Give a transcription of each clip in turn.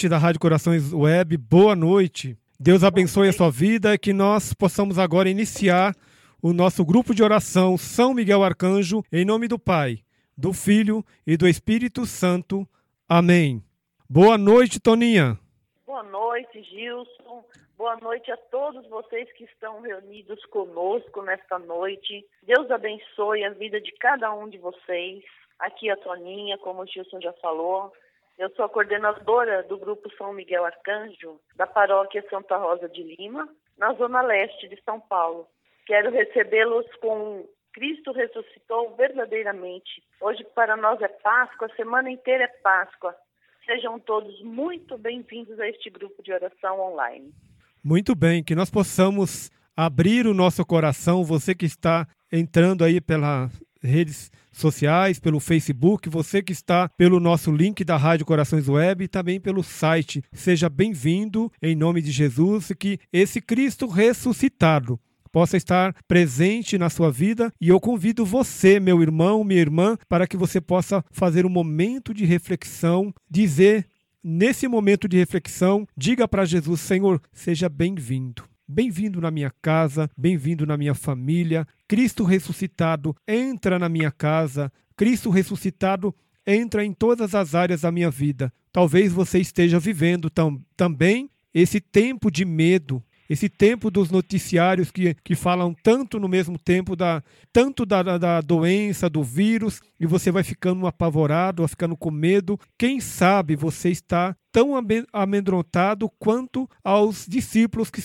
ouvinte da Rádio Corações Web, boa noite. Deus abençoe a sua vida e que nós possamos agora iniciar o nosso grupo de oração São Miguel Arcanjo, em nome do Pai, do Filho e do Espírito Santo. Amém. Boa noite, Toninha. Boa noite, Gilson. Boa noite a todos vocês que estão reunidos conosco nesta noite. Deus abençoe a vida de cada um de vocês. Aqui a Toninha, como o Gilson já falou. Eu sou a coordenadora do Grupo São Miguel Arcanjo, da paróquia Santa Rosa de Lima, na zona leste de São Paulo. Quero recebê-los com Cristo ressuscitou verdadeiramente. Hoje para nós é Páscoa, a semana inteira é Páscoa. Sejam todos muito bem-vindos a este grupo de oração online. Muito bem, que nós possamos abrir o nosso coração, você que está entrando aí pelas redes sociais, pelo Facebook, você que está pelo nosso link da Rádio Corações Web e também pelo site. Seja bem-vindo em nome de Jesus que esse Cristo ressuscitado possa estar presente na sua vida e eu convido você, meu irmão, minha irmã, para que você possa fazer um momento de reflexão, dizer nesse momento de reflexão, diga para Jesus: Senhor, seja bem-vindo. Bem-vindo na minha casa, bem-vindo na minha família. Cristo ressuscitado entra na minha casa. Cristo ressuscitado entra em todas as áreas da minha vida. Talvez você esteja vivendo tam também esse tempo de medo, esse tempo dos noticiários que, que falam tanto no mesmo tempo da tanto da, da, da doença, do vírus, e você vai ficando apavorado, vai ficando com medo. Quem sabe você está tão amedrontado quanto aos discípulos que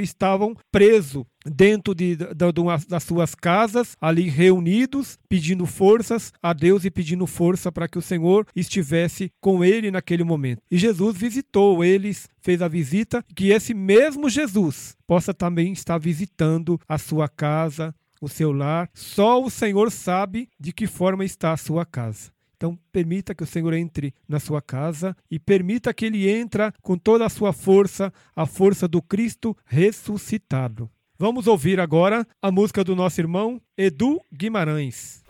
estavam presos dentro de, de, de, das suas casas, ali reunidos, pedindo forças a Deus e pedindo força para que o Senhor estivesse com ele naquele momento. E Jesus visitou eles, fez a visita, que esse mesmo Jesus possa também estar visitando a sua casa, o seu lar. Só o Senhor sabe de que forma está a sua casa. Então, permita que o Senhor entre na sua casa e permita que ele entre com toda a sua força, a força do Cristo ressuscitado. Vamos ouvir agora a música do nosso irmão Edu Guimarães.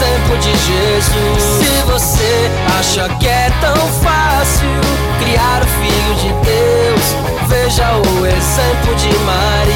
Exemplo de Jesus. Se você acha que é tão fácil criar o filho de Deus, veja o exemplo de Maria.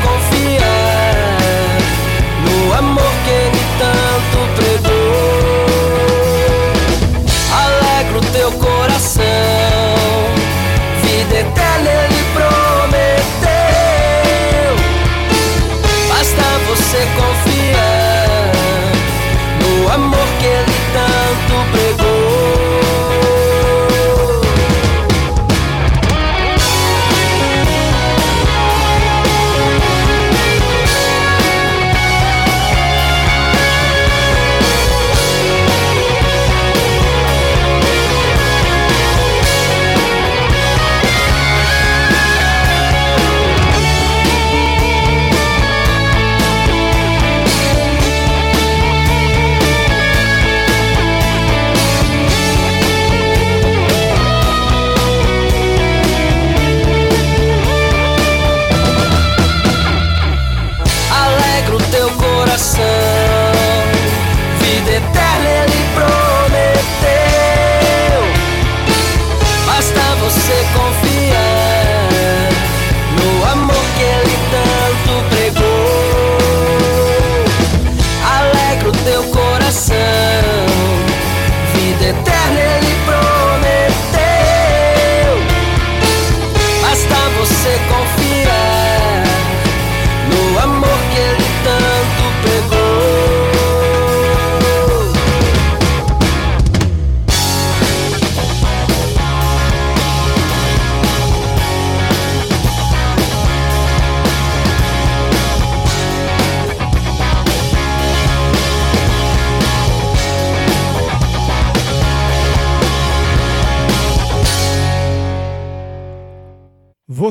Você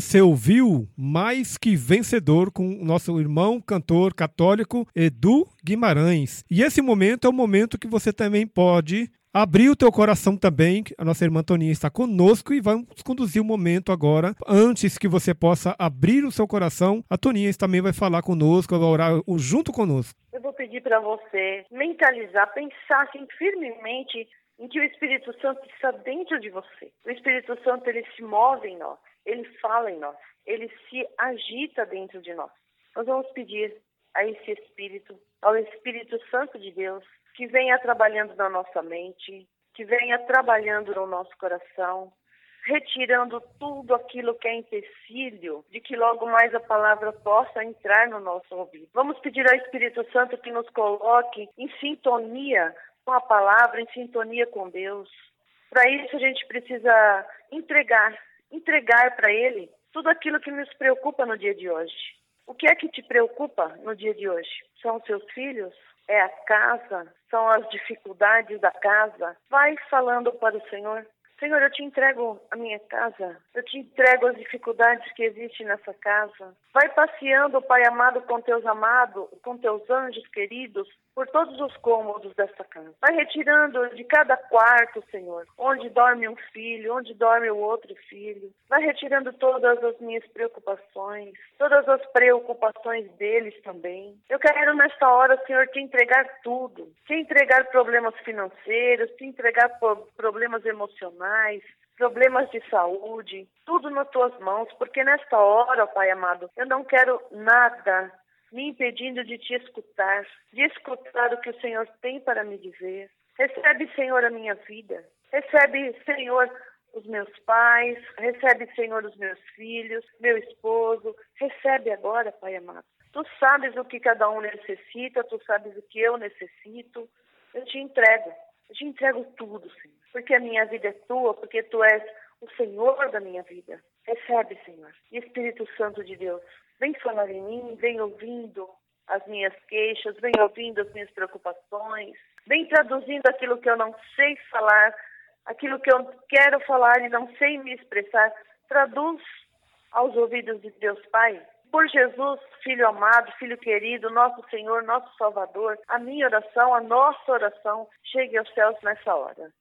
Você ouviu Mais que Vencedor com o nosso irmão cantor católico Edu Guimarães. E esse momento é o momento que você também pode abrir o teu coração também. A nossa irmã Toninha está conosco e vamos conduzir o momento agora. Antes que você possa abrir o seu coração, a Toninha também vai falar conosco, vai orar junto conosco. Eu vou pedir para você mentalizar, pensar assim, firmemente em que o Espírito Santo está dentro de você. O Espírito Santo ele se move em nós, ele fala em nós, ele se agita dentro de nós. Nós vamos pedir a esse Espírito, ao Espírito Santo de Deus, que venha trabalhando na nossa mente, que venha trabalhando no nosso coração, retirando tudo aquilo que é empecilho de que logo mais a palavra possa entrar no nosso ouvido. Vamos pedir ao Espírito Santo que nos coloque em sintonia com a palavra, em sintonia com Deus. Para isso a gente precisa entregar, entregar para Ele tudo aquilo que nos preocupa no dia de hoje. O que é que te preocupa no dia de hoje? São seus filhos? É a casa? São as dificuldades da casa? Vai falando para o Senhor. Senhor, eu te entrego a minha casa, eu te entrego as dificuldades que existem nessa casa. Vai passeando, Pai amado, com teus amados, com teus anjos queridos, por todos os cômodos dessa casa. Vai retirando de cada quarto, Senhor, onde dorme um filho, onde dorme o outro filho. Vai retirando todas as minhas preocupações, todas as preocupações deles também. Eu quero nesta hora, Senhor, te entregar tudo. Te entregar problemas financeiros, te entregar problemas emocionais problemas de saúde, tudo nas tuas mãos, porque nesta hora, Pai amado, eu não quero nada me impedindo de te escutar, de escutar o que o Senhor tem para me dizer. Recebe, Senhor, a minha vida. Recebe, Senhor, os meus pais. Recebe, Senhor, os meus filhos, meu esposo. Recebe agora, Pai amado. Tu sabes o que cada um necessita, tu sabes o que eu necessito. Eu te entrego. Eu te entrego tudo, Senhor, porque a minha vida é tua, porque tu és o Senhor da minha vida. Recebe, Senhor. Espírito Santo de Deus, vem falar em mim, vem ouvindo as minhas queixas, vem ouvindo as minhas preocupações, vem traduzindo aquilo que eu não sei falar, aquilo que eu quero falar e não sei me expressar. Traduz aos ouvidos de Deus Pai por Jesus, Filho amado, Filho querido, nosso Senhor, nosso Salvador, a minha oração, a nossa oração chegue aos céus nessa hora.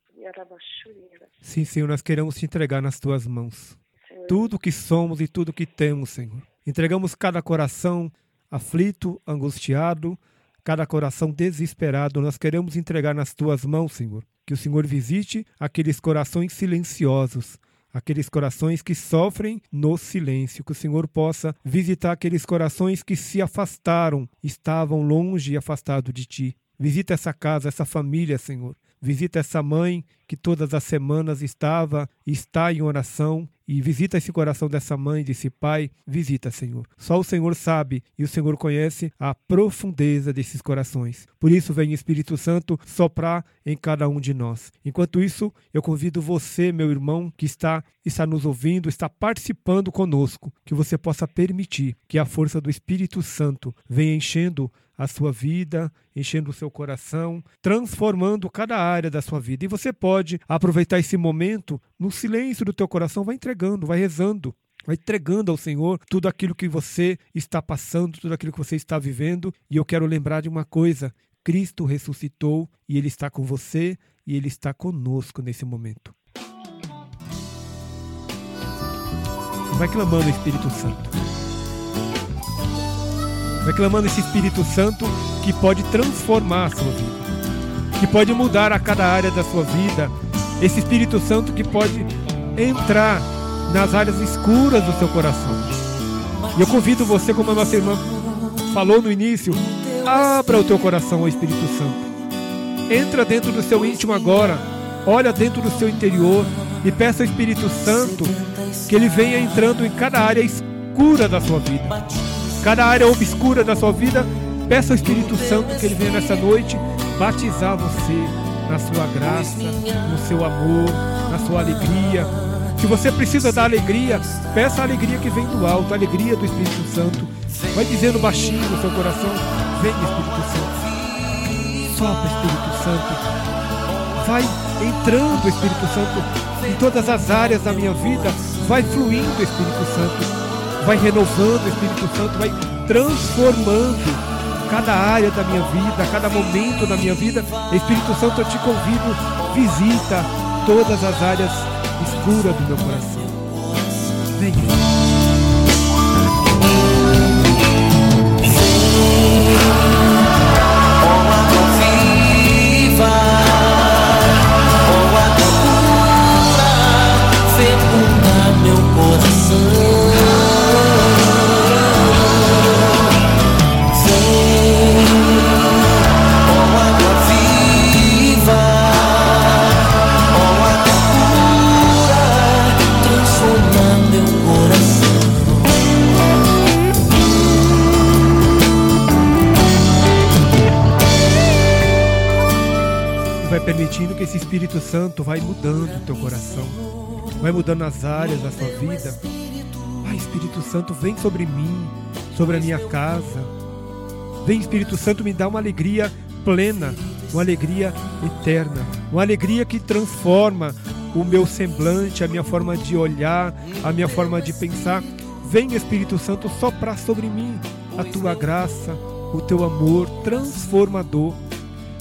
Sim, Senhor, nós queremos te entregar nas tuas mãos. Senhor. Tudo que somos e tudo que temos, Senhor. Entregamos cada coração aflito, angustiado, cada coração desesperado. Nós queremos entregar nas tuas mãos, Senhor. Que o Senhor visite aqueles corações silenciosos, aqueles corações que sofrem no silêncio, que o Senhor possa visitar aqueles corações que se afastaram, estavam longe e afastados de ti. Visita essa casa, essa família, Senhor. Visita essa mãe que todas as semanas estava e está em oração e visita esse coração dessa mãe, desse pai. Visita, Senhor. Só o Senhor sabe e o Senhor conhece a profundeza desses corações. Por isso, vem Espírito Santo soprar em cada um de nós. Enquanto isso, eu convido você, meu irmão, que está, está nos ouvindo, está participando conosco, que você possa permitir que a força do Espírito Santo venha enchendo a sua vida, enchendo o seu coração, transformando cada área da sua vida. E você pode aproveitar esse momento no silêncio do teu coração, vai entregando, vai rezando. Vai entregando ao Senhor tudo aquilo que você está passando, tudo aquilo que você está vivendo. E eu quero lembrar de uma coisa: Cristo ressuscitou e Ele está com você e Ele está conosco nesse momento. Vai clamando, Espírito Santo. Vai clamando esse Espírito Santo que pode transformar a sua vida, que pode mudar a cada área da sua vida. Esse Espírito Santo que pode entrar nas áreas escuras do seu coração. E eu convido você, como a nossa irmã falou no início, abra o teu coração ao Espírito Santo. Entra dentro do seu íntimo agora, olha dentro do seu interior e peça ao Espírito Santo que ele venha entrando em cada área escura da sua vida cada área obscura da sua vida, peça ao Espírito Santo que ele venha nessa noite batizar você na sua graça, no seu amor, na sua alegria. Se você precisa da alegria, peça a alegria que vem do alto, a alegria do Espírito Santo. Vai dizendo baixinho no seu coração: Vem, Espírito Santo. Sopra, Espírito Santo. Vai entrando, Espírito Santo, em todas as áreas da minha vida. Vai fluindo, Espírito Santo vai renovando, o Espírito Santo vai transformando cada área da minha vida, cada momento da minha vida. Espírito Santo, eu te convido, visita todas as áreas escuras do meu coração. Venha. Permitindo que esse Espírito Santo vai mudando o teu coração, vai mudando as áreas da sua vida. Pai, Espírito Santo, vem sobre mim, sobre a minha casa. Vem, Espírito Santo, me dá uma alegria plena, uma alegria eterna, uma alegria que transforma o meu semblante, a minha forma de olhar, a minha forma de pensar. Vem, Espírito Santo, soprar sobre mim a tua graça, o teu amor transformador.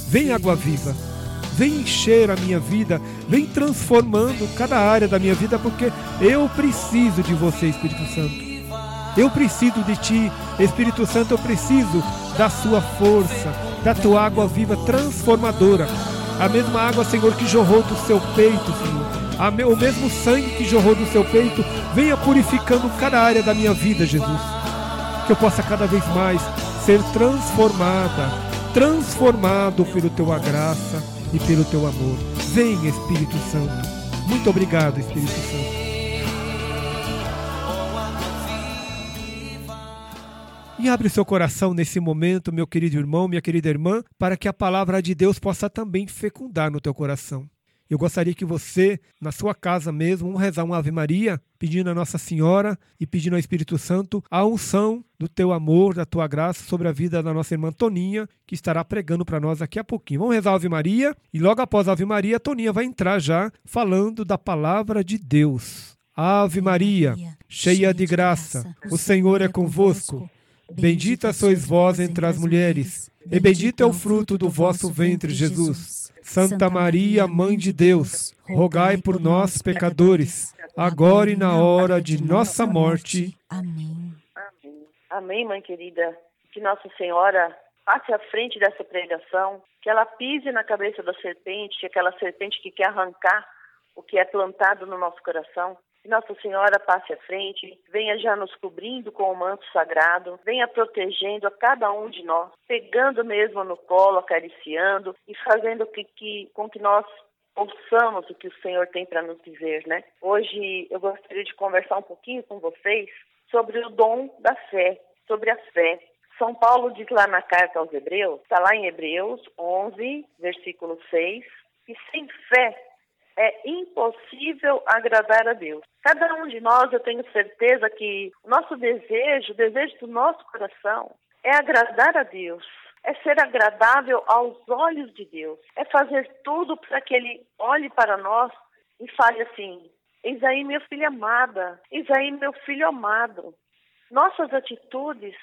Vem, água viva, vem encher a minha vida, vem transformando cada área da minha vida, porque eu preciso de você, Espírito Santo. Eu preciso de ti, Espírito Santo, eu preciso da sua força, da tua água viva transformadora. A mesma água, Senhor, que jorrou do seu peito, Senhor. o mesmo sangue que jorrou do seu peito, venha purificando cada área da minha vida, Jesus. Que eu possa cada vez mais ser transformada, transformado pelo teu graça e pelo teu amor. Vem, Espírito Santo. Muito obrigado, Espírito Santo. E abre seu coração nesse momento, meu querido irmão, minha querida irmã, para que a palavra de Deus possa também fecundar no teu coração. Eu gostaria que você, na sua casa mesmo, vamos rezar uma Ave Maria, pedindo a Nossa Senhora e pedindo ao Espírito Santo a unção do teu amor, da tua graça sobre a vida da nossa irmã Toninha, que estará pregando para nós daqui a pouquinho. Vamos rezar a Ave Maria e logo após a Ave Maria, a Toninha vai entrar já falando da palavra de Deus. Ave Maria, cheia de graça, o Senhor é convosco. Bendita sois vós entre as mulheres, e bendito é o fruto do vosso ventre, Jesus. Santa Maria, Mãe de Deus, rogai por nós, pecadores, agora e na hora de nossa morte. Amém. Amém, mãe querida. Que Nossa Senhora passe à frente dessa pregação, que ela pise na cabeça da serpente, aquela serpente que quer arrancar o que é plantado no nosso coração. Que Nossa Senhora passe à frente, venha já nos cobrindo com o manto sagrado, venha protegendo a cada um de nós, pegando mesmo no colo, acariciando e fazendo que, que, com que nós ouçamos o que o Senhor tem para nos dizer, né? Hoje eu gostaria de conversar um pouquinho com vocês sobre o dom da fé, sobre a fé. São Paulo diz lá na carta aos Hebreus, está lá em Hebreus 11, versículo 6, que sem fé é impossível agradar a Deus. Cada um de nós, eu tenho certeza que o nosso desejo, o desejo do nosso coração, é agradar a Deus, é ser agradável aos olhos de Deus, é fazer tudo para que Ele olhe para nós e fale assim: Eis aí, minha filha amada, eis aí, meu filho amado. Nossas atitudes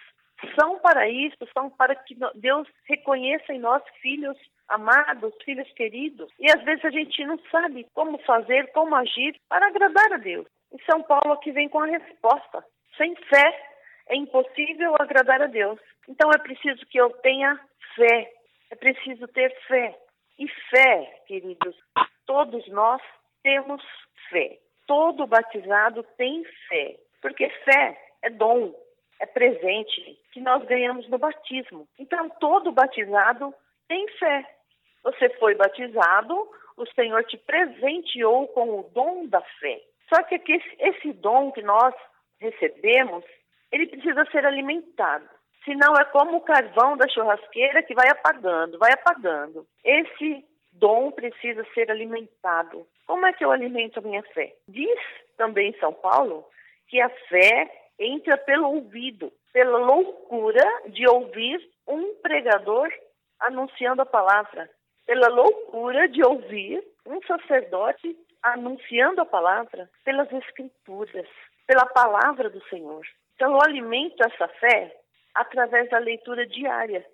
são para isso, são para que Deus reconheça em nós filhos amados, filhos queridos. E às vezes a gente não sabe como fazer, como agir para agradar a Deus. E São Paulo aqui vem com a resposta. Sem fé é impossível agradar a Deus. Então é preciso que eu tenha fé. É preciso ter fé. E fé, queridos, todos nós temos fé. Todo batizado tem fé. Porque fé é dom, é presente que nós ganhamos no batismo. Então todo batizado tem fé. Você foi batizado, o Senhor te presenteou com o dom da fé. Só que esse dom que nós recebemos, ele precisa ser alimentado. Senão é como o carvão da churrasqueira que vai apagando, vai apagando. Esse dom precisa ser alimentado. Como é que eu alimento a minha fé? Diz também São Paulo que a fé entra pelo ouvido, pela loucura de ouvir um pregador anunciando a palavra pela loucura de ouvir um sacerdote anunciando a palavra pelas escrituras, pela palavra do Senhor. Então, eu alimento essa fé através da leitura diária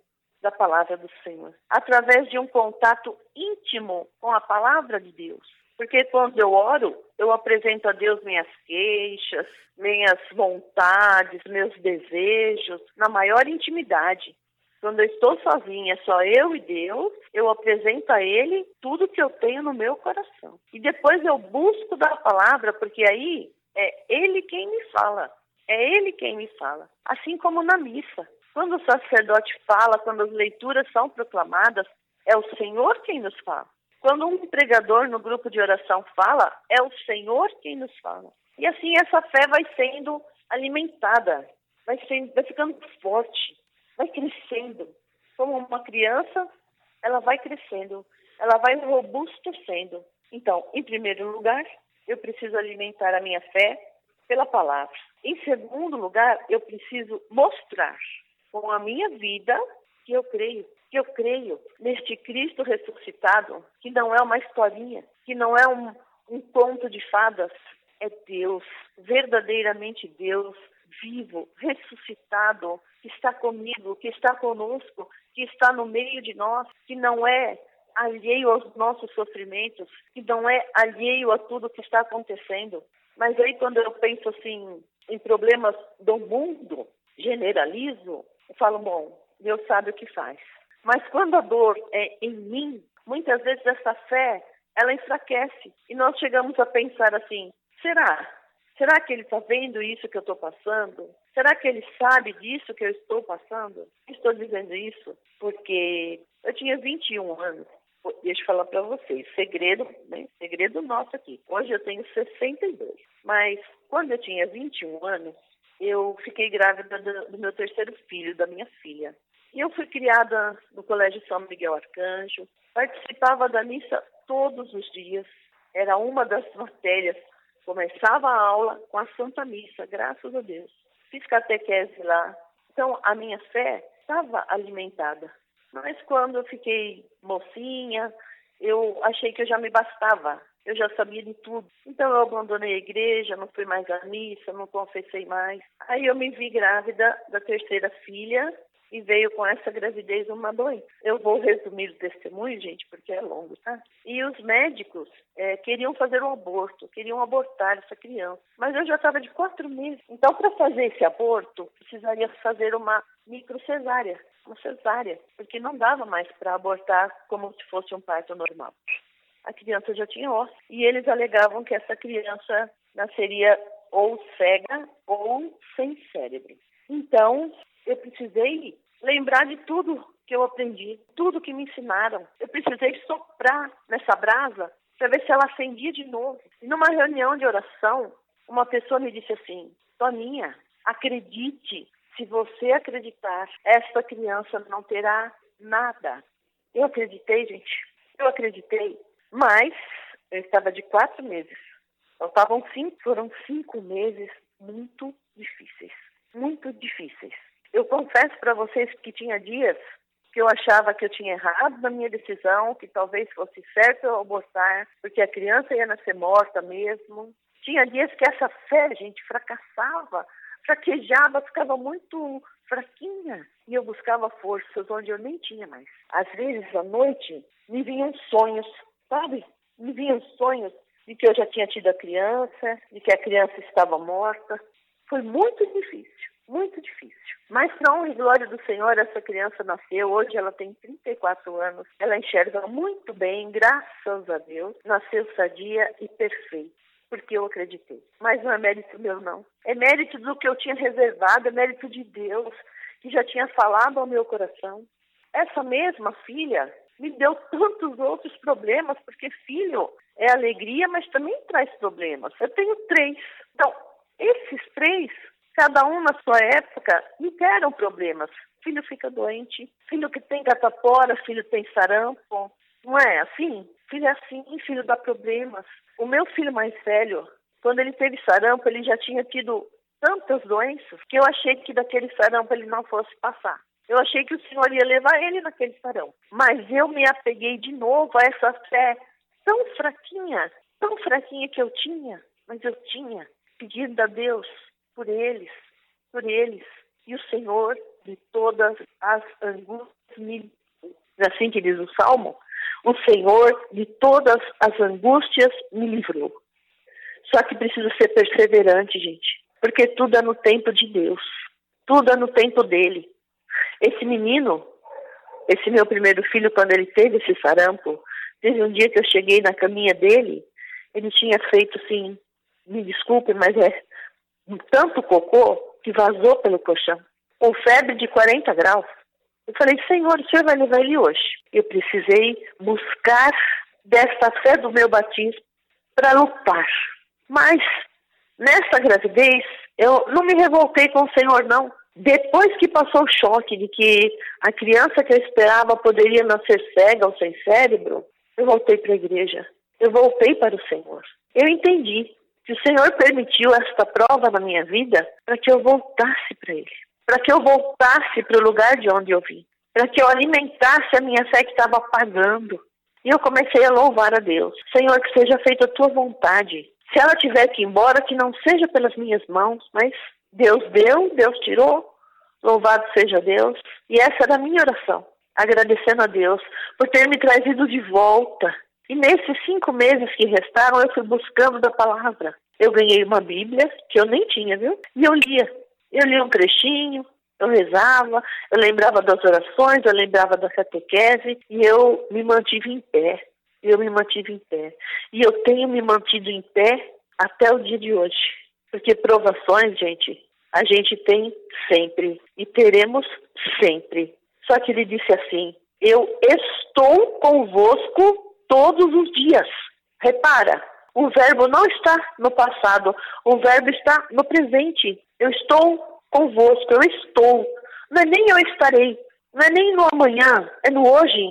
da palavra do Senhor, através de um contato íntimo com a palavra de Deus. Porque quando eu oro, eu apresento a Deus minhas queixas, minhas vontades, meus desejos, na maior intimidade. Quando eu estou sozinha, só eu e Deus, eu apresento a Ele tudo que eu tenho no meu coração. E depois eu busco da palavra, porque aí é Ele quem me fala. É Ele quem me fala. Assim como na missa. Quando o sacerdote fala, quando as leituras são proclamadas, é o Senhor quem nos fala. Quando um pregador no grupo de oração fala, é o Senhor quem nos fala. E assim essa fé vai sendo alimentada, vai, sendo, vai ficando forte vai crescendo. Como uma criança, ela vai crescendo, ela vai robustecendo. Então, em primeiro lugar, eu preciso alimentar a minha fé pela palavra. Em segundo lugar, eu preciso mostrar com a minha vida que eu creio, que eu creio neste Cristo ressuscitado, que não é uma historinha, que não é um, um conto de fadas, é Deus, verdadeiramente Deus, vivo, ressuscitado, que está comigo, que está conosco, que está no meio de nós, que não é alheio aos nossos sofrimentos, que não é alheio a tudo que está acontecendo. Mas aí quando eu penso assim em problemas do mundo, generalizo, eu falo, bom, Deus sabe o que faz. Mas quando a dor é em mim, muitas vezes essa fé, ela enfraquece. E nós chegamos a pensar assim, será? Será que ele está vendo isso que eu estou passando? Será que ele sabe disso que eu estou passando? Estou dizendo isso porque eu tinha 21 anos. Deixa eu falar para vocês, segredo, né? segredo nosso aqui. Hoje eu tenho 62. Mas quando eu tinha 21 anos, eu fiquei grávida do, do meu terceiro filho, da minha filha. E eu fui criada no Colégio São Miguel Arcanjo, participava da missa todos os dias, era uma das matérias Começava a aula com a Santa Missa, graças a Deus. Fiz catequese lá. Então, a minha fé estava alimentada. Mas quando eu fiquei mocinha, eu achei que eu já me bastava. Eu já sabia de tudo. Então eu abandonei a igreja, não fui mais à missa, não confessei mais. Aí eu me vi grávida da terceira filha e veio com essa gravidez uma doença. Eu vou resumir o testemunho, gente, porque é longo, tá? E os médicos é, queriam fazer um aborto, queriam abortar essa criança. Mas eu já estava de quatro meses. Então, para fazer esse aborto, precisaria fazer uma microcesárea, uma cesárea, porque não dava mais para abortar como se fosse um parto normal. A criança já tinha osso. E eles alegavam que essa criança nasceria ou cega ou sem cérebro. Então, eu precisei lembrar de tudo que eu aprendi, tudo que me ensinaram. Eu precisei soprar nessa brasa para ver se ela acendia de novo. E numa reunião de oração, uma pessoa me disse assim: Toninha, acredite, se você acreditar, essa criança não terá nada. Eu acreditei, gente, eu acreditei, mas eu estava de quatro meses. Faltavam cinco, foram cinco meses muito difíceis, muito difíceis. Eu confesso para vocês que tinha dias que eu achava que eu tinha errado na minha decisão, que talvez fosse certo eu abortar, porque a criança ia nascer morta mesmo. Tinha dias que essa fé, gente, fracassava, fraquejava, ficava muito fraquinha. E eu buscava forças onde eu nem tinha mais. Às vezes, à noite, me vinham sonhos, sabe? Me vinham sonhos de que eu já tinha tido a criança, de que a criança estava morta. Foi muito difícil muito difícil. Mas, para honra e glória do Senhor, essa criança nasceu. Hoje ela tem 34 anos. Ela enxerga muito bem, graças a Deus. Nasceu sadia e perfeita. Porque eu acreditei. Mas não é mérito meu, não. É mérito do que eu tinha reservado, é mérito de Deus, que já tinha falado ao meu coração. Essa mesma filha me deu tantos outros problemas, porque filho é alegria, mas também traz problemas. Eu tenho três. Então, esses três cada um na sua época interam problemas. Filho fica doente, filho que tem catapora, filho tem sarampo. Não é assim? Filho é assim, filho dá problemas. O meu filho mais velho, quando ele teve sarampo, ele já tinha tido tantas doenças que eu achei que daquele sarampo ele não fosse passar. Eu achei que o Senhor ia levar ele naquele sarampo. Mas eu me apeguei de novo a essa fé tão fraquinha, tão fraquinha que eu tinha, mas eu tinha, pedindo a Deus por eles, por eles. E o Senhor de todas as angústias me assim que diz o Salmo, o Senhor de todas as angústias me livrou. Só que preciso ser perseverante, gente, porque tudo é no tempo de Deus, tudo é no tempo dele. Esse menino, esse meu primeiro filho, quando ele teve esse sarampo, teve um dia que eu cheguei na caminha dele, ele tinha feito assim, me desculpe, mas é tanto cocô que vazou pelo colchão, com febre de 40 graus. Eu falei, Senhor, o Senhor vai levar ele hoje. Eu precisei buscar desta fé do meu batismo para lutar. Mas nessa gravidez, eu não me revoltei com o Senhor, não. Depois que passou o choque de que a criança que eu esperava poderia nascer cega ou sem cérebro, eu voltei para a igreja. Eu voltei para o Senhor. Eu entendi que o Senhor permitiu esta prova na minha vida para que eu voltasse para Ele, para que eu voltasse para o lugar de onde eu vim, para que eu alimentasse a minha fé que estava apagando. E eu comecei a louvar a Deus. Senhor, que seja feita a tua vontade. Se ela tiver que ir embora, que não seja pelas minhas mãos, mas Deus deu, Deus tirou. Louvado seja Deus. E essa era a minha oração, agradecendo a Deus por ter me trazido de volta. E nesses cinco meses que restaram, eu fui buscando da palavra. Eu ganhei uma Bíblia, que eu nem tinha, viu? E eu lia. Eu lia um trechinho, eu rezava, eu lembrava das orações, eu lembrava da catequese e eu me mantive em pé. Eu me mantive em pé. E eu tenho me mantido em pé até o dia de hoje. Porque provações, gente, a gente tem sempre e teremos sempre. Só que ele disse assim: Eu estou convosco todos os dias. Repara, o verbo não está no passado, o verbo está no presente. Eu estou convosco, eu estou. Não é nem eu estarei, não é nem no amanhã, é no hoje.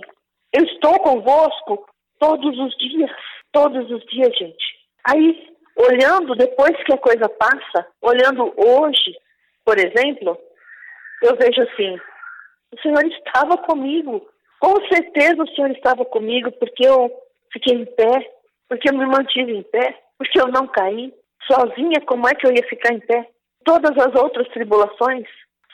Eu estou convosco todos os dias, todos os dias, gente. Aí, olhando depois que a coisa passa, olhando hoje, por exemplo, eu vejo assim: o Senhor estava comigo. Com certeza o Senhor estava comigo, porque eu fiquei em pé, porque eu me mantive em pé, porque eu não caí. Sozinha, como é que eu ia ficar em pé? Todas as outras tribulações,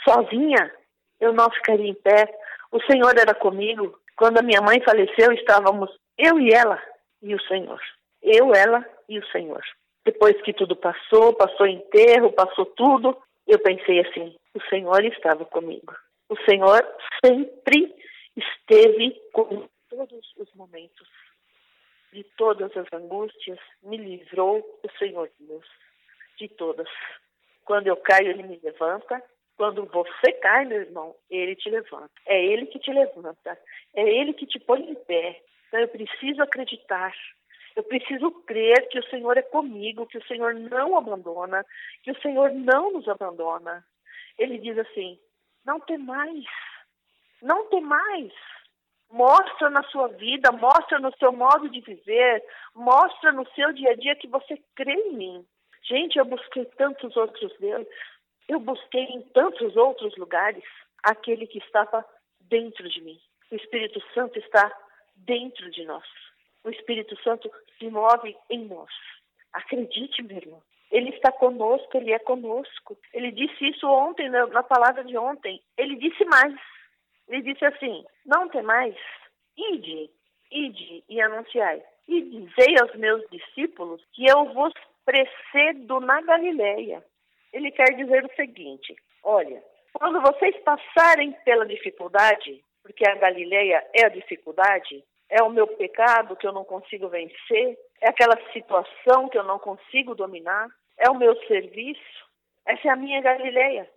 sozinha, eu não ficaria em pé. O Senhor era comigo. Quando a minha mãe faleceu, estávamos eu e ela e o Senhor. Eu, ela e o Senhor. Depois que tudo passou, passou enterro, passou tudo, eu pensei assim: o Senhor estava comigo. O Senhor sempre esteve comigo todos os momentos de todas as angústias, me livrou o Senhor Deus de todas. Quando eu caio, Ele me levanta. Quando você cai, meu irmão, Ele te levanta. É Ele que te levanta. É Ele que te põe em pé. Então eu preciso acreditar. Eu preciso crer que o Senhor é comigo, que o Senhor não abandona, que o Senhor não nos abandona. Ele diz assim: não tem mais, não tem mais. Mostra na sua vida, mostra no seu modo de viver, mostra no seu dia a dia que você crê em mim. Gente, eu busquei tantos outros deuses, eu busquei em tantos outros lugares aquele que estava dentro de mim. O Espírito Santo está dentro de nós. O Espírito Santo se move em nós. Acredite, meu irmão. Ele está conosco, ele é conosco. Ele disse isso ontem, na, palavra de ontem. Ele disse mais. Ele disse assim: Não tem mais, ide, ide e anunciai. E dizei aos meus discípulos que eu vos precedo na Galileia. Ele quer dizer o seguinte: olha, quando vocês passarem pela dificuldade, porque a Galileia é a dificuldade, é o meu pecado que eu não consigo vencer, é aquela situação que eu não consigo dominar, é o meu serviço, essa é a minha Galileia.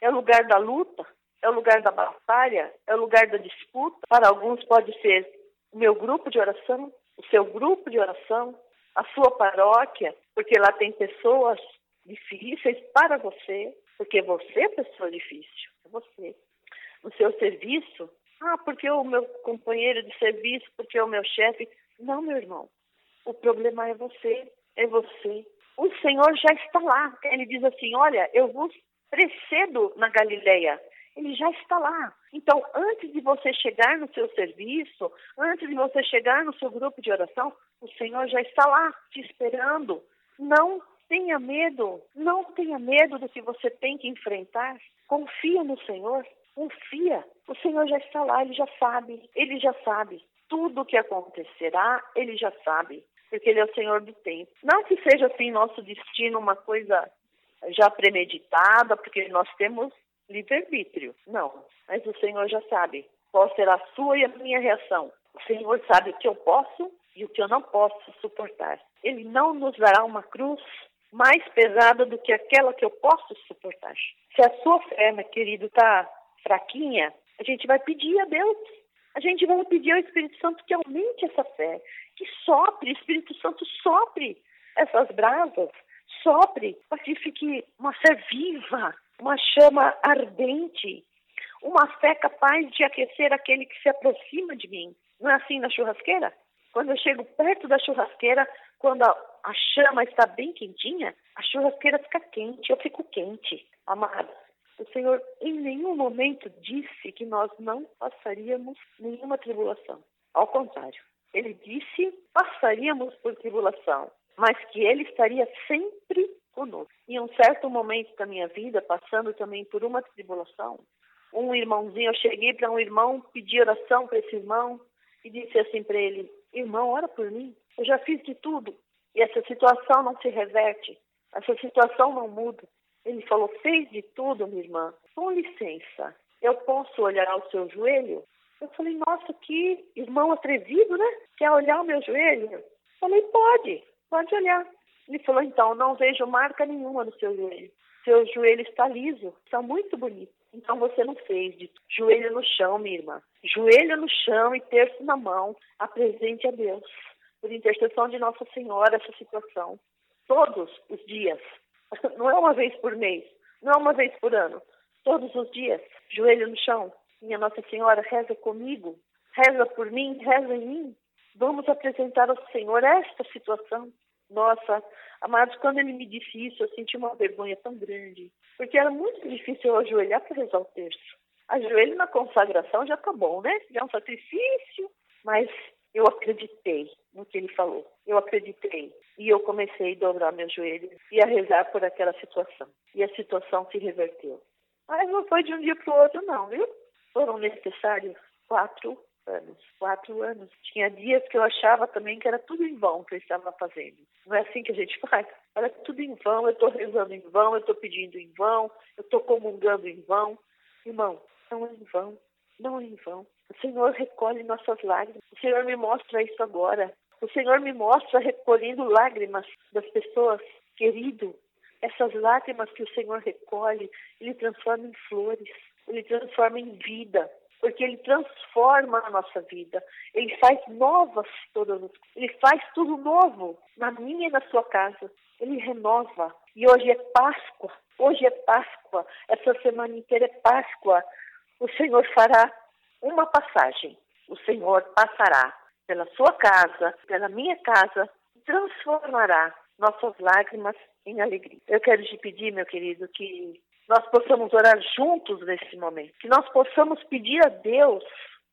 É o lugar da luta, é o lugar da batalha, é o lugar da disputa. Para alguns pode ser o meu grupo de oração, o seu grupo de oração, a sua paróquia, porque lá tem pessoas difíceis para você, porque você é pessoa difícil, é você. No seu serviço, ah, porque o meu companheiro de serviço, porque o meu chefe. Não, meu irmão. O problema é você, é você. O Senhor já está lá. Ele diz assim: Olha, eu vos precedo na Galileia ele já está lá. Então, antes de você chegar no seu serviço, antes de você chegar no seu grupo de oração, o Senhor já está lá te esperando. Não tenha medo, não tenha medo do que você tem que enfrentar. Confia no Senhor, confia. O Senhor já está lá, ele já sabe, ele já sabe. Tudo o que acontecerá, ele já sabe, porque ele é o Senhor do tempo. Não que seja assim nosso destino uma coisa já premeditada, porque nós temos livre-arbítrio. Não. Mas o Senhor já sabe qual será a sua e a minha reação. O Senhor sabe o que eu posso e o que eu não posso suportar. Ele não nos dará uma cruz mais pesada do que aquela que eu posso suportar. Se a sua fé, meu querido, está fraquinha, a gente vai pedir a Deus. A gente vai pedir ao Espírito Santo que aumente essa fé, que sopre, Espírito Santo sopre essas brasas, sopre para que fique uma fé viva, uma chama ardente, uma fé capaz de aquecer aquele que se aproxima de mim. Não é assim na churrasqueira? Quando eu chego perto da churrasqueira, quando a, chama está bem quentinha, a churrasqueira fica quente, eu fico quente, amados. O Senhor em nenhum momento disse que nós não passaríamos nenhuma tribulação. Ao contrário, ele disse passaríamos por tribulação, mas que ele estaria sempre conosco. Em um certo momento da minha vida, passando também por uma tribulação, um irmãozinho, eu cheguei para um irmão, pedi oração para esse irmão e disse assim para ele: Irmão, ora por mim. Eu já fiz de tudo e essa situação não se reverte, essa situação não muda. Ele falou: Fez de tudo, minha irmã. Com licença, eu posso olhar o seu joelho? Eu falei: Nossa, que irmão atrevido, né? Quer olhar o meu joelho? Eu falei: Pode, pode olhar. Ele falou: Então, não vejo marca nenhuma no seu joelho. Seu joelho está liso, está muito bonito. Então você não fez de joelho no chão, minha irmã. Joelho no chão e terço na mão, apresente a Deus, por intercessão de Nossa Senhora, essa situação. Todos os dias. Não é uma vez por mês, não é uma vez por ano. Todos os dias, joelho no chão. Minha Nossa Senhora, reza comigo, reza por mim, reza em mim. Vamos apresentar ao Senhor esta situação. Nossa, amados, quando ele me disse isso, eu senti uma vergonha tão grande, porque era muito difícil eu ajoelhar para rezar o terço. Ajoelho na consagração já tá bom, né? Já é um sacrifício, mas eu acreditei no que ele falou. Eu acreditei. E eu comecei a dobrar meus joelhos e a rezar por aquela situação. E a situação se reverteu. Mas não foi de um dia para o outro, não, viu? Foram necessários quatro anos. Quatro anos. Tinha dias que eu achava também que era tudo em vão que eu estava fazendo. Não é assim que a gente faz? Era tudo em vão, eu estou rezando em vão, eu estou pedindo em vão, eu estou comungando em vão. Irmão, não é em vão, não é em vão. O Senhor recolhe nossas lágrimas. O Senhor me mostra isso agora. O Senhor me mostra recolhendo lágrimas das pessoas, querido. Essas lágrimas que o Senhor recolhe, Ele transforma em flores, Ele transforma em vida porque ele transforma a nossa vida. Ele faz novas todas as Ele faz tudo novo na minha e na sua casa. Ele renova. E hoje é Páscoa. Hoje é Páscoa. Essa semana inteira é Páscoa. O Senhor fará uma passagem. O Senhor passará pela sua casa, pela minha casa, transformará nossas lágrimas em alegria. Eu quero te pedir, meu querido, que nós possamos orar juntos nesse momento, que nós possamos pedir a Deus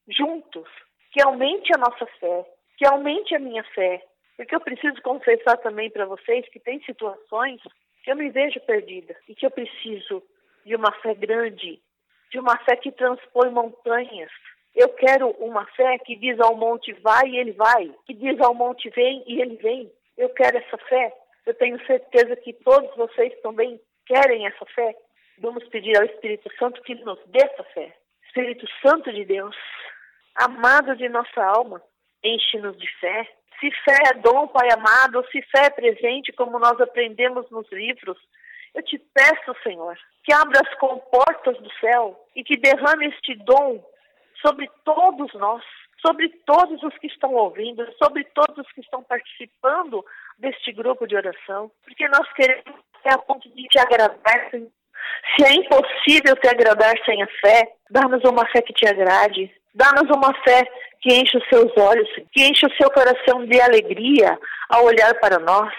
juntos que aumente a nossa fé, que aumente a minha fé, porque eu preciso confessar também para vocês que tem situações que eu me vejo perdida e que eu preciso de uma fé grande, de uma fé que transpõe montanhas. Eu quero uma fé que diz ao monte vai e ele vai, que diz ao monte vem e ele vem. Eu quero essa fé. Eu tenho certeza que todos vocês também querem essa fé. Vamos pedir ao Espírito Santo que nos dê essa fé. Espírito Santo de Deus, amado de nossa alma, enche-nos de fé. Se fé é dom, Pai amado, se fé é presente, como nós aprendemos nos livros, eu te peço, Senhor, que abra as comportas do céu e que derrame este dom sobre todos nós, sobre todos os que estão ouvindo, sobre todos os que estão participando deste grupo de oração, porque nós queremos até a ponto de te agradar, Senhor, se é impossível te agradar sem a fé, dá-nos uma fé que te agrade. Dá-nos uma fé que enche os seus olhos, que enche o seu coração de alegria ao olhar para nós.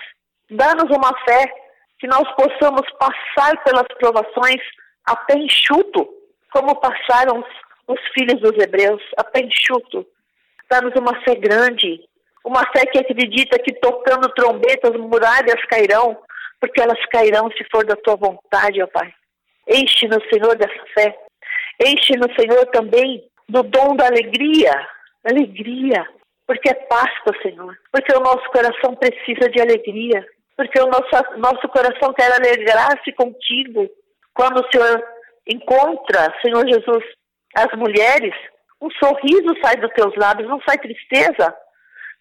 Dá-nos uma fé que nós possamos passar pelas provações a pé enxuto, como passaram os filhos dos hebreus, a pé enxuto. Dá-nos uma fé grande, uma fé que acredita que tocando trombetas muralhas cairão, porque elas cairão se for da tua vontade, ó Pai. Enche-nos, Senhor, dessa fé. Enche-nos, Senhor, também do dom da alegria. Alegria. Porque é Páscoa, Senhor. Porque o nosso coração precisa de alegria. Porque o nosso, nosso coração quer alegrar-se contigo. Quando o Senhor encontra, Senhor Jesus, as mulheres, um sorriso sai dos teus lábios, não sai tristeza.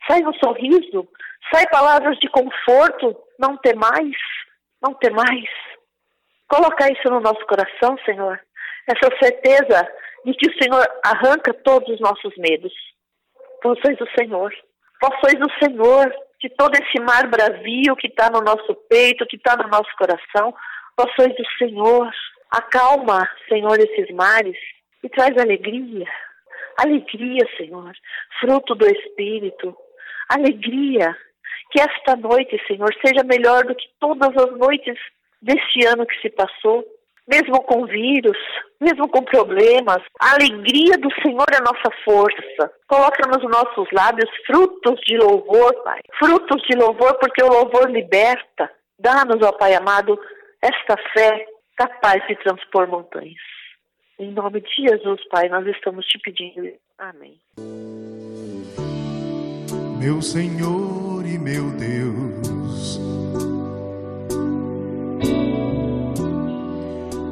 Sai um sorriso, sai palavras de conforto, não ter mais, não ter mais. Colocar isso no nosso coração, Senhor. Essa certeza de que o Senhor arranca todos os nossos medos. Vós sois o Senhor. Vós sois o Senhor de todo esse mar bravio que está no nosso peito, que está no nosso coração. Vós sois o Senhor. Acalma, Senhor, esses mares e traz alegria. Alegria, Senhor, fruto do Espírito. Alegria. Que esta noite, Senhor, seja melhor do que todas as noites deste ano que se passou. mesmo com vírus, mesmo com problemas. A alegria do Senhor é nossa força. Coloca nos nossos lábios frutos de louvor, Pai. Frutos de louvor, porque o louvor liberta. Dá-nos, ó Pai amado, esta fé capaz de transpor montanhas. Em nome de Jesus, Pai, nós estamos te pedindo. Amém. Meu Senhor e meu Deus,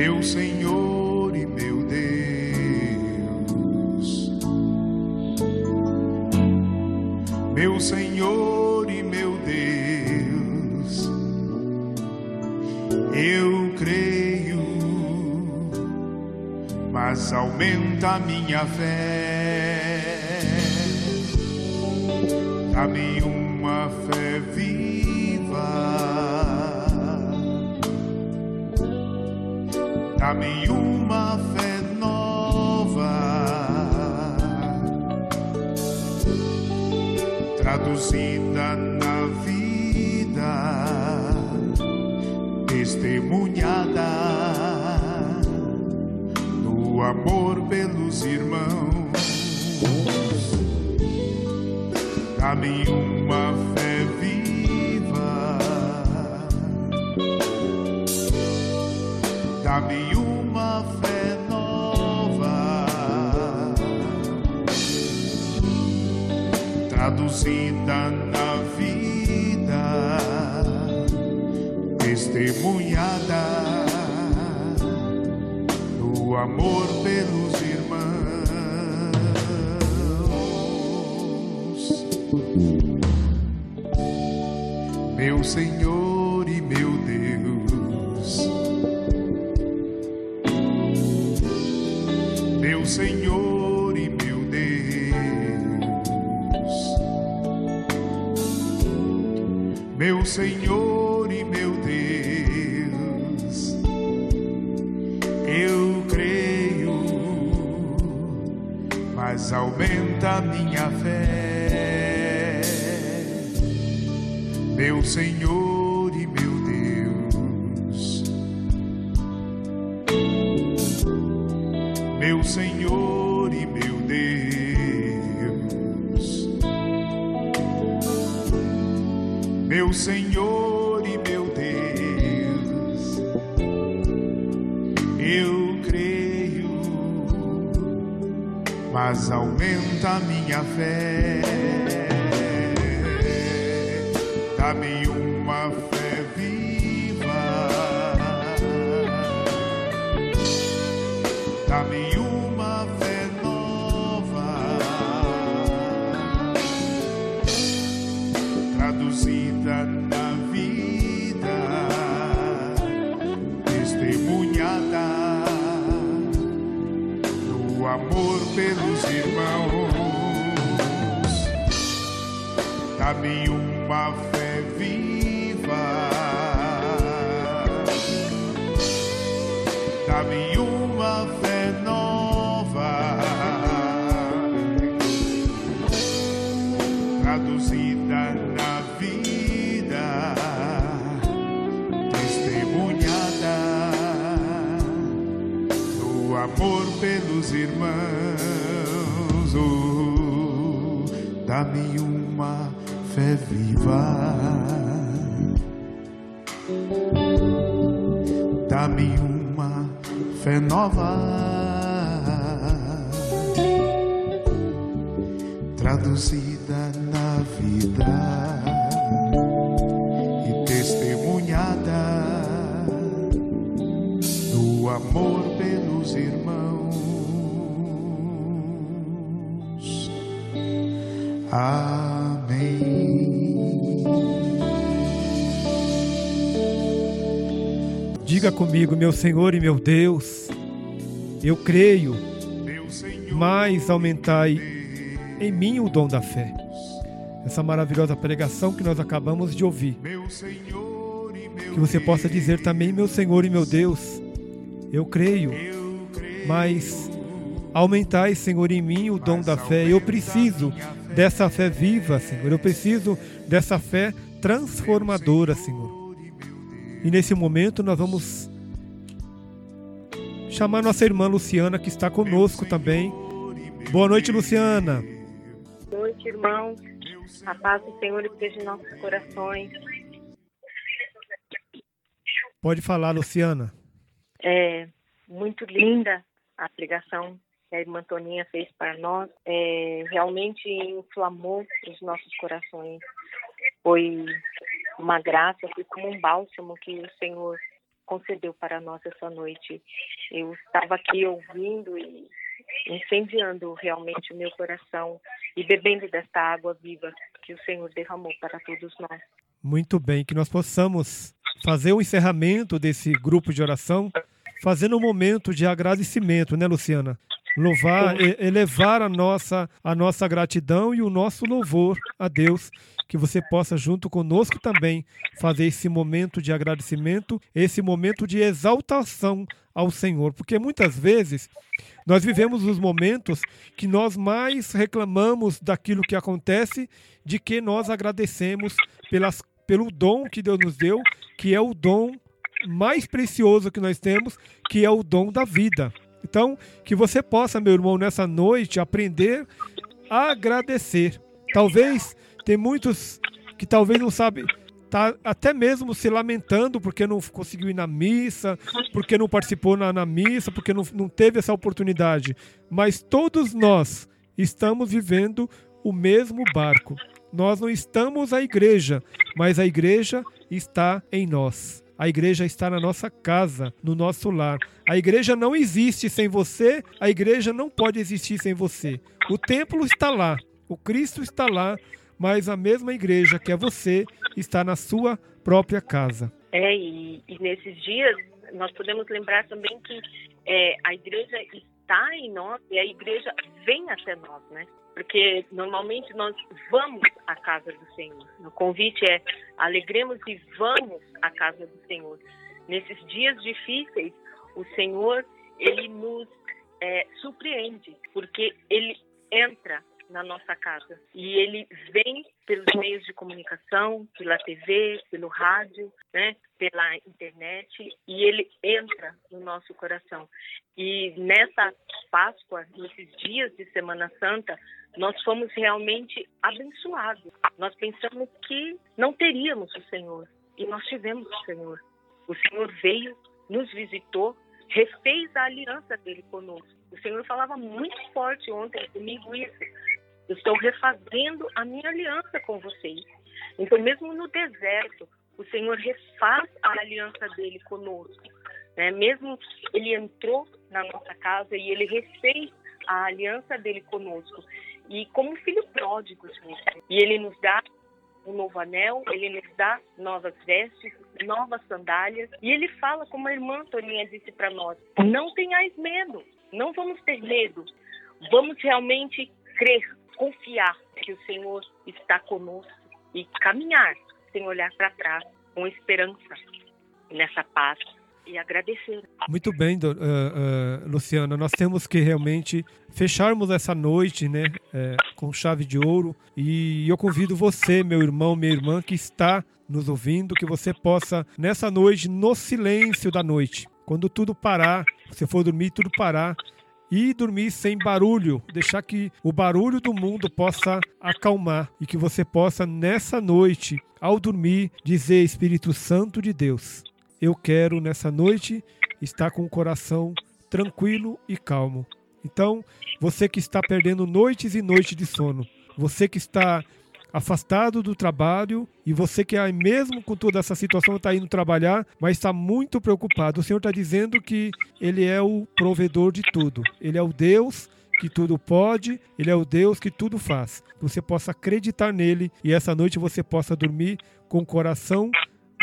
meu Senhor e meu Deus, meu Senhor e meu Deus, eu creio, mas aumenta minha fé. Dá-me uma fé Dá-me uma fé nova. Traduzida na vida, testemunhada no amor pelos irmãos. Dá-me uma Dá-me uma fé nova. Traduzida na vida, testemunhada Dá-me uma fé nova. Traduzida na vida, testemunhada do amor pelos irmãos. Dá-me uma fé irmãos. Oh, Dá-me uma fé viva. Dá-me uma fé nova. Diga comigo, meu Senhor e meu Deus, eu creio, mas aumentai em mim o dom da fé. Essa maravilhosa pregação que nós acabamos de ouvir. Que você possa dizer também, meu Senhor e meu Deus, eu creio, mas aumentai, Senhor, em mim o dom da fé. Eu preciso dessa fé viva, Senhor. Eu preciso dessa fé transformadora, Senhor. E nesse momento nós vamos chamar nossa irmã Luciana, que está conosco também. Boa noite, Luciana. Boa noite, irmão. A paz do Senhor esteja em nossos corações. Pode falar, Luciana. É muito linda a pregação que a irmã Toninha fez para nós. É, realmente inflamou os nossos corações. Foi uma graça, foi como um bálsamo que o Senhor concedeu para nós essa noite. Eu estava aqui ouvindo e incendiando realmente o meu coração e bebendo desta água viva que o Senhor derramou para todos nós. Muito bem, que nós possamos fazer o encerramento desse grupo de oração fazendo um momento de agradecimento, né, Luciana? Louvar, elevar a nossa, a nossa gratidão e o nosso louvor a Deus que você possa, junto conosco também, fazer esse momento de agradecimento, esse momento de exaltação ao Senhor. Porque muitas vezes nós vivemos os momentos que nós mais reclamamos daquilo que acontece, de que nós agradecemos pelas, pelo dom que Deus nos deu, que é o dom mais precioso que nós temos, que é o dom da vida. Então, que você possa, meu irmão, nessa noite aprender a agradecer. Talvez tem muitos que talvez não sabem, tá até mesmo se lamentando porque não conseguiu ir na missa, porque não participou na, na missa, porque não, não teve essa oportunidade. Mas todos nós estamos vivendo o mesmo barco. Nós não estamos a igreja, mas a igreja está em nós. A igreja está na nossa casa, no nosso lar. A igreja não existe sem você, a igreja não pode existir sem você. O templo está lá, o Cristo está lá, mas a mesma igreja que é você está na sua própria casa. É, e, e nesses dias nós podemos lembrar também que é, a igreja está em nós e a igreja vem até nós, né? Porque normalmente nós vamos à casa do Senhor. O convite é alegremos e vamos à casa do Senhor. Nesses dias difíceis, o Senhor ele nos é, surpreende, porque ele entra na nossa casa. E ele vem pelos meios de comunicação, pela TV, pelo rádio, né, pela internet, e ele entra no nosso coração. E nessa Páscoa, nesses dias de Semana Santa, nós fomos realmente abençoados. Nós pensamos que não teríamos o Senhor, e nós tivemos o Senhor. O Senhor veio, nos visitou, refez a aliança dele conosco. O Senhor falava muito forte ontem comigo isso. Eu estou refazendo a minha aliança com vocês. Então, mesmo no deserto, o Senhor refaz a aliança dele conosco. Né? Mesmo ele entrou na nossa casa e ele refez a aliança dele conosco. E como filho pródigo, e ele nos dá um novo anel, ele nos dá novas vestes, novas sandálias. E ele fala, como a irmã Toninha disse para nós: não tenhais medo, não vamos ter medo, vamos realmente crer, confiar que o Senhor está conosco e caminhar sem olhar para trás, com esperança nessa paz e agradecer. Muito bem, uh, uh, Luciana. Nós temos que realmente fecharmos essa noite, né, uh, com chave de ouro. E eu convido você, meu irmão, minha irmã, que está nos ouvindo, que você possa nessa noite, no silêncio da noite, quando tudo parar, você for dormir, tudo parar, e dormir sem barulho, deixar que o barulho do mundo possa acalmar e que você possa nessa noite, ao dormir, dizer Espírito Santo de Deus, eu quero nessa noite estar com o coração tranquilo e calmo. Então, você que está perdendo noites e noites de sono, você que está afastado do trabalho e você que é mesmo com toda essa situação está indo trabalhar, mas está muito preocupado. O Senhor está dizendo que Ele é o provedor de tudo. Ele é o Deus que tudo pode, Ele é o Deus que tudo faz. Você possa acreditar nele e essa noite você possa dormir com o coração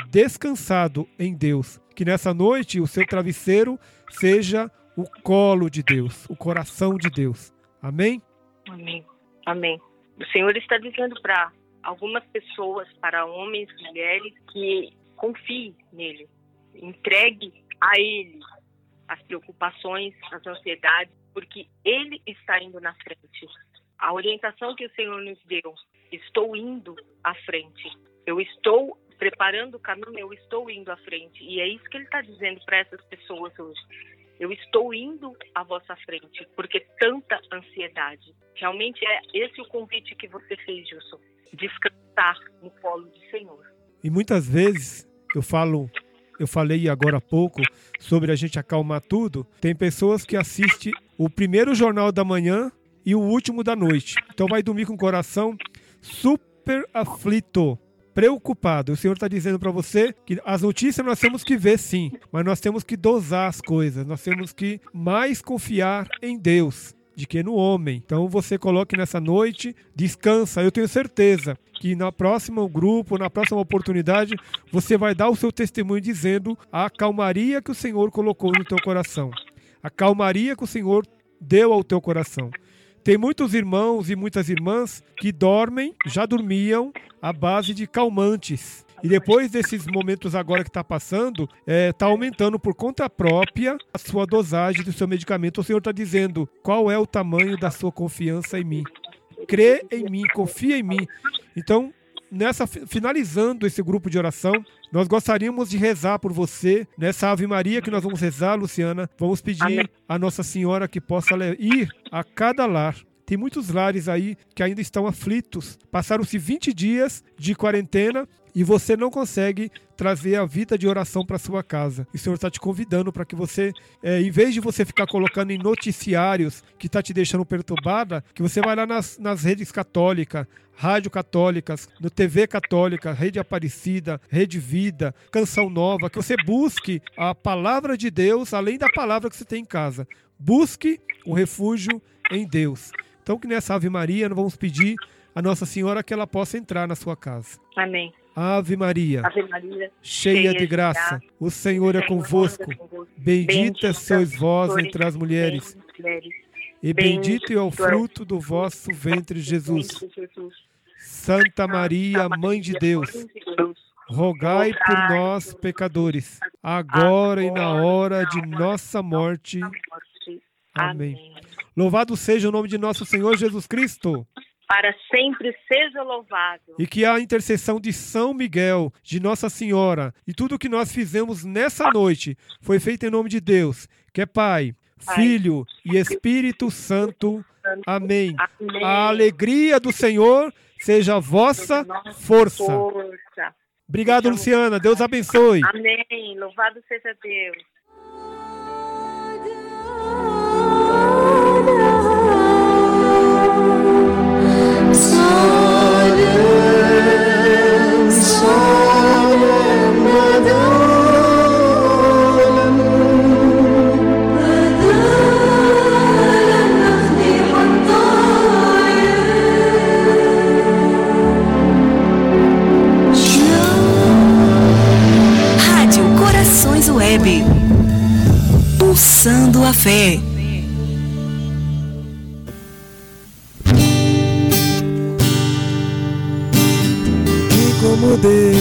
descansado em Deus. Que nessa noite o seu travesseiro seja o colo de Deus, o coração de Deus. Amém? Amém. Amém. O Senhor está dizendo para algumas pessoas, para homens, mulheres, que confie nele, entregue a ele as preocupações, as ansiedades, porque ele está indo na frente. A orientação que o Senhor nos deu, estou indo à frente. Eu estou preparando o caminho, eu estou indo à frente. E é isso que ele está dizendo para essas pessoas hoje. Eu estou indo à vossa frente, porque tanta ansiedade. Realmente é esse o convite que você fez, Gilson. Descansar no colo do Senhor. E muitas vezes eu falo, eu falei agora há pouco sobre a gente acalmar tudo. Tem pessoas que assistem o primeiro jornal da manhã e o último da noite. Então vai dormir com o coração super aflito preocupado. O Senhor está dizendo para você que as notícias nós temos que ver sim, mas nós temos que dosar as coisas, nós temos que mais confiar em Deus de que no homem. Então você coloque nessa noite, descansa. Eu tenho certeza que na próxima grupo, na próxima oportunidade, você vai dar o seu testemunho dizendo a calmaria que o Senhor colocou no teu coração. A calmaria que o Senhor deu ao teu coração. Tem muitos irmãos e muitas irmãs que dormem, já dormiam, à base de calmantes. E depois desses momentos agora que está passando, está é, tá aumentando por conta própria a sua dosagem do seu medicamento. O Senhor está dizendo qual é o tamanho da sua confiança em mim. Crê em mim, confia em mim. Então, nessa finalizando esse grupo de oração, nós gostaríamos de rezar por você nessa Ave Maria que nós vamos rezar, Luciana. Vamos pedir Amém. a Nossa Senhora que possa ir a cada lar. Tem muitos lares aí que ainda estão aflitos. Passaram-se 20 dias de quarentena e você não consegue trazer a vida de oração para sua casa. E o Senhor está te convidando para que você, é, em vez de você ficar colocando em noticiários que está te deixando perturbada, que você vai lá nas, nas redes católicas, rádio católicas, no TV católica, Rede Aparecida, Rede Vida, Canção Nova, que você busque a palavra de Deus além da palavra que você tem em casa. Busque o refúgio em Deus. Então que nessa Ave Maria nós vamos pedir a Nossa Senhora que ela possa entrar na sua casa. Amém. Ave Maria, Ave Maria cheia, cheia de graça, graça, o Senhor é convosco. Bendita sois vós entre as mulheres, e bendito é o fruto do vosso ventre, Jesus. Santa Maria, Mãe de Deus, rogai por nós, pecadores, agora e na hora de nossa morte. Amém. Louvado seja o nome de nosso Senhor Jesus Cristo para sempre seja louvado. E que a intercessão de São Miguel, de Nossa Senhora, e tudo o que nós fizemos nessa noite foi feito em nome de Deus, que é Pai, Pai Filho e Espírito Santo. Amém. Amém. A alegria do Senhor seja a vossa força. força. Obrigado, Luciana. Deus abençoe. Amém. Louvado seja Deus. Pulsando a fé. E como Deus,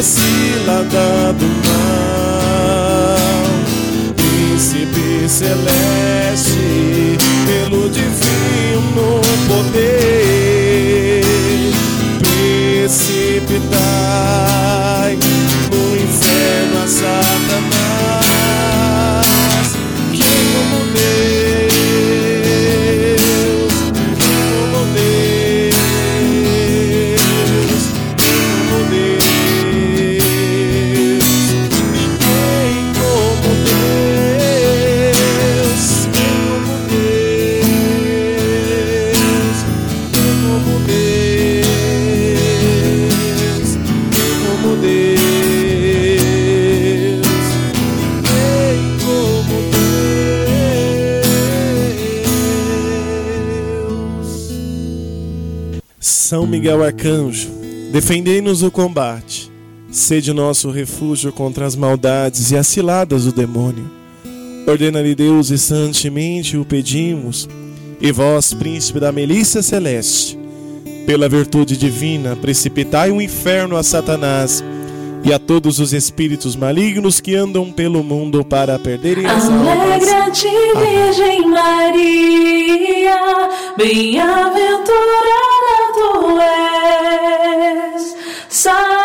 a cilada do mal. Príncipe celeste, pelo divino Miguel Arcanjo, defendei-nos o combate. Sede nosso refúgio contra as maldades e as ciladas do demônio. Ordena-lhe Deus e santemente o pedimos. E vós, príncipe da milícia celeste, pela virtude divina, precipitai o inferno a Satanás e a todos os espíritos malignos que andam pelo mundo para perderem as. Alegra-te, Virgem Maria, bem-aventurada és.